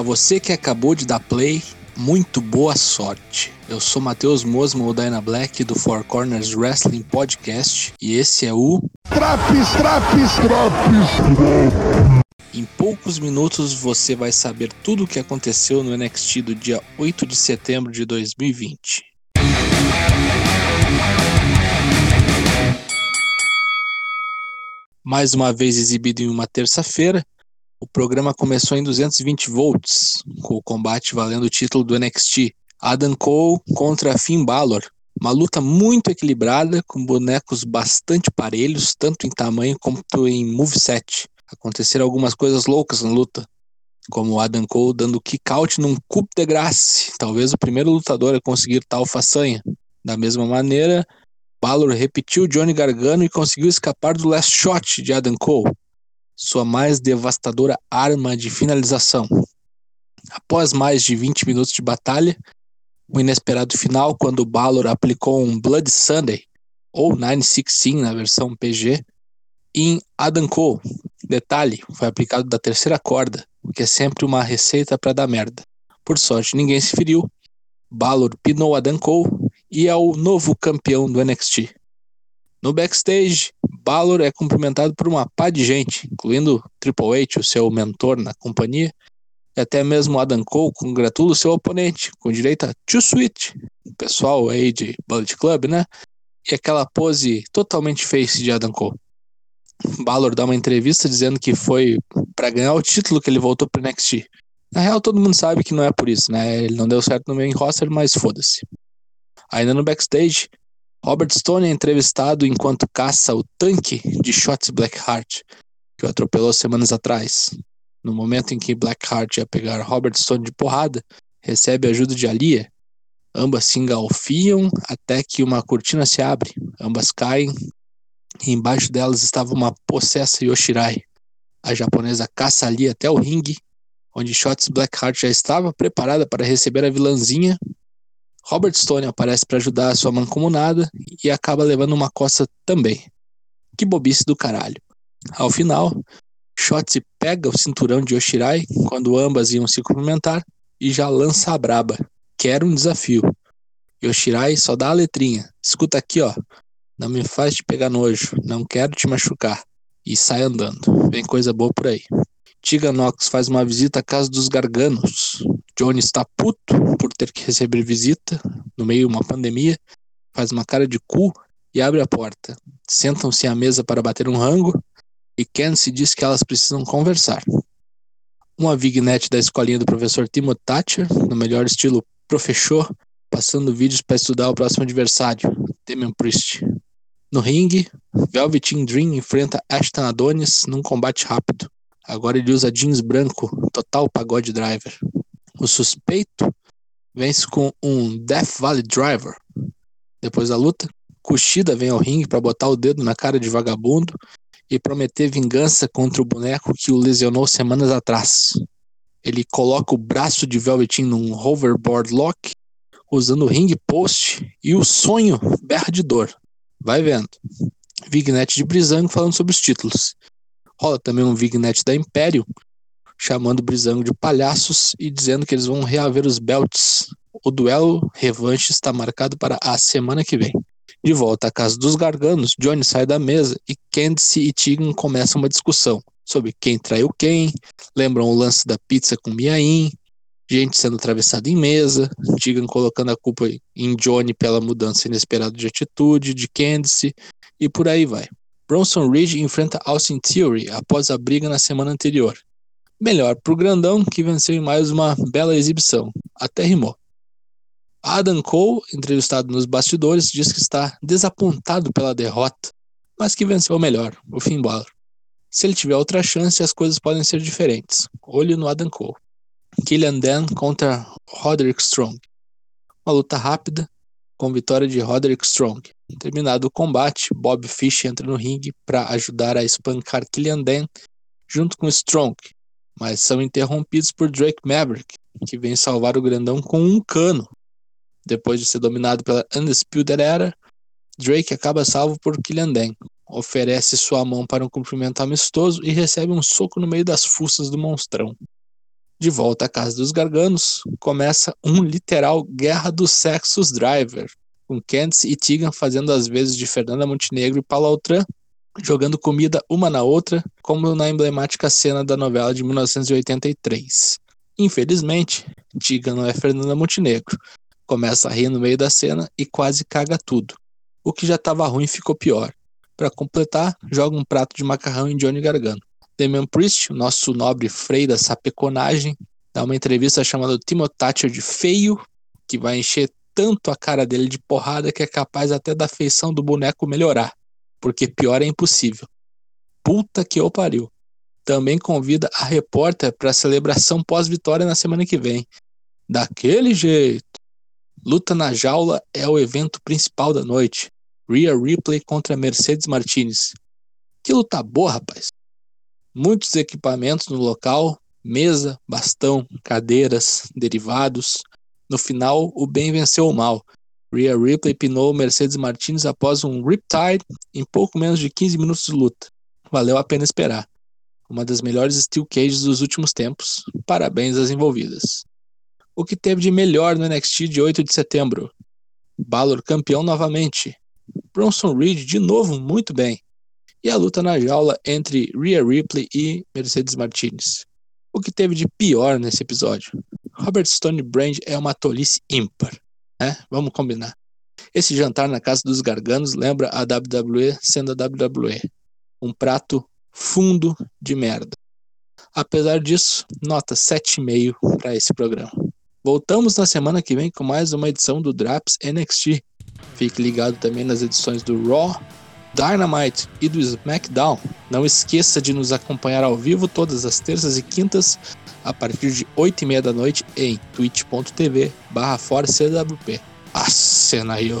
Para você que acabou de dar play, muito boa sorte. Eu sou Matheus Mosman, o Dyna Black do Four Corners Wrestling Podcast e esse é o Traps, traps, traps. Em poucos minutos você vai saber tudo o que aconteceu no NXT do dia 8 de setembro de 2020. Mais uma vez exibido em uma terça-feira, o programa começou em 220 volts, com o combate valendo o título do NXT. Adam Cole contra Finn Balor. Uma luta muito equilibrada, com bonecos bastante parelhos, tanto em tamanho quanto em moveset. Aconteceram algumas coisas loucas na luta, como Adam Cole dando kick-out num coup de grace, talvez o primeiro lutador a conseguir tal façanha. Da mesma maneira, Balor repetiu Johnny Gargano e conseguiu escapar do last shot de Adam Cole sua mais devastadora arma de finalização. Após mais de 20 minutos de batalha, o inesperado final, quando Balor aplicou um Blood Sunday, ou 916 na versão PG, em Adam Cole. Detalhe, foi aplicado da terceira corda, o que é sempre uma receita para dar merda. Por sorte, ninguém se feriu. Balor pinou Adam Cole e é o novo campeão do NXT. No backstage, Balor é cumprimentado por uma pá de gente, incluindo Triple H, o seu mentor na companhia, e até mesmo Adam Cole congratula o seu oponente, com direito a Too Sweet, o pessoal aí de Bullet Club, né? E aquela pose totalmente face de Adam Cole. Balor dá uma entrevista dizendo que foi para ganhar o título que ele voltou pro NXT. Na real, todo mundo sabe que não é por isso, né? Ele não deu certo no main roster, mas foda-se. Ainda no backstage, Robert Stone é entrevistado enquanto caça o tanque de Shots Blackheart, que o atropelou semanas atrás. No momento em que Blackheart ia pegar Robert Stone de porrada, recebe ajuda de Alia. Ambas se engalfiam até que uma cortina se abre. Ambas caem e embaixo delas estava uma possessa Yoshirai. A japonesa caça ali até o ringue, onde Shots Blackheart já estava preparada para receber a vilãzinha Robert Stone aparece para ajudar a sua mancomunada e acaba levando uma coça também. Que bobice do caralho. Ao final, Shotzi pega o cinturão de Yoshirai quando ambas iam se cumprimentar e já lança a braba. Quero um desafio. Yoshirai só dá a letrinha. Escuta aqui, ó. Não me faz te pegar nojo. Não quero te machucar. E sai andando. Vem coisa boa por aí. Tiga Nox faz uma visita à casa dos Garganos. Johnny está puto por ter que receber visita no meio de uma pandemia, faz uma cara de cu e abre a porta. Sentam-se à mesa para bater um rango e Kenzie diz que elas precisam conversar. Uma vignette da escolinha do professor Timothy Thatcher, no melhor estilo professor, passando vídeos para estudar o próximo adversário, Damian Priest. No ringue, Velveteen Dream enfrenta Ashton Adonis num combate rápido. Agora ele usa jeans branco, total pagode driver. O suspeito vence com um Death Valley Driver. Depois da luta, Kushida vem ao ringue para botar o dedo na cara de vagabundo e prometer vingança contra o boneco que o lesionou semanas atrás. Ele coloca o braço de Velveteen num hoverboard lock, usando o ring post e o sonho berra de dor. Vai vendo. Vignette de Brizango falando sobre os títulos. Rola também um Vignette da Império, chamando Brizango de palhaços e dizendo que eles vão reaver os belts. O duelo revanche está marcado para a semana que vem. De volta à casa dos Garganos, Johnny sai da mesa e Candice e Tegan começam uma discussão sobre quem traiu quem, lembram o lance da pizza com Miaim, gente sendo atravessada em mesa, Tegan colocando a culpa em Johnny pela mudança inesperada de atitude de Candice e por aí vai. Bronson Reed enfrenta Austin Theory após a briga na semana anterior. Melhor pro grandão, que venceu em mais uma bela exibição. Até rimou. Adam Cole, entrevistado nos bastidores, diz que está desapontado pela derrota, mas que venceu o melhor, o Finn Balor. Se ele tiver outra chance, as coisas podem ser diferentes. Olho no Adam Cole. Killian Dan contra Roderick Strong. Uma luta rápida, com vitória de Roderick Strong. Terminado o combate, Bob Fish entra no ringue para ajudar a espancar Killian Dan junto com Strong, mas são interrompidos por Drake Maverick, que vem salvar o grandão com um cano. Depois de ser dominado pela Undisputed Era, Drake acaba salvo por Killian Dan, oferece sua mão para um cumprimento amistoso e recebe um soco no meio das fuças do monstrão. De volta à casa dos Garganos, começa um literal guerra dos sexos driver, com Candice e Tegan fazendo as vezes de Fernanda Montenegro e Palautran, jogando comida uma na outra, como na emblemática cena da novela de 1983. Infelizmente, Tegan não é Fernanda Montenegro. Começa a rir no meio da cena e quase caga tudo. O que já estava ruim ficou pior. Para completar, joga um prato de macarrão em Johnny Gargano. Damian Priest, nosso nobre frei da sapeconagem, dá uma entrevista chamada Timothy de feio, que vai encher tanto a cara dele de porrada que é capaz até da feição do boneco melhorar, porque pior é impossível. Puta que eu pariu. Também convida a repórter para a celebração pós-vitória na semana que vem. Daquele jeito. Luta na jaula é o evento principal da noite. Rhea Ripley contra Mercedes Martinez. Que luta boa, rapaz muitos equipamentos no local, mesa, bastão, cadeiras, derivados. No final, o bem venceu o mal. Rhea Ripley pinou Mercedes Martinez após um Riptide em pouco menos de 15 minutos de luta. Valeu a pena esperar. Uma das melhores steel cages dos últimos tempos. Parabéns às envolvidas. O que teve de melhor no NXT de 8 de setembro? Balor campeão novamente. Bronson Reed de novo muito bem e a luta na jaula entre Rhea Ripley e Mercedes Martinez. O que teve de pior nesse episódio? Robert Stone Brand é uma tolice ímpar, né? Vamos combinar. Esse jantar na casa dos garganos lembra a WWE sendo a WWE. Um prato fundo de merda. Apesar disso, nota 7,5 para esse programa. Voltamos na semana que vem com mais uma edição do Draps NXT. Fique ligado também nas edições do Raw, Dynamite e do SmackDown. Não esqueça de nos acompanhar ao vivo todas as terças e quintas a partir de 8 e meia da noite em twitch.tv barra aí,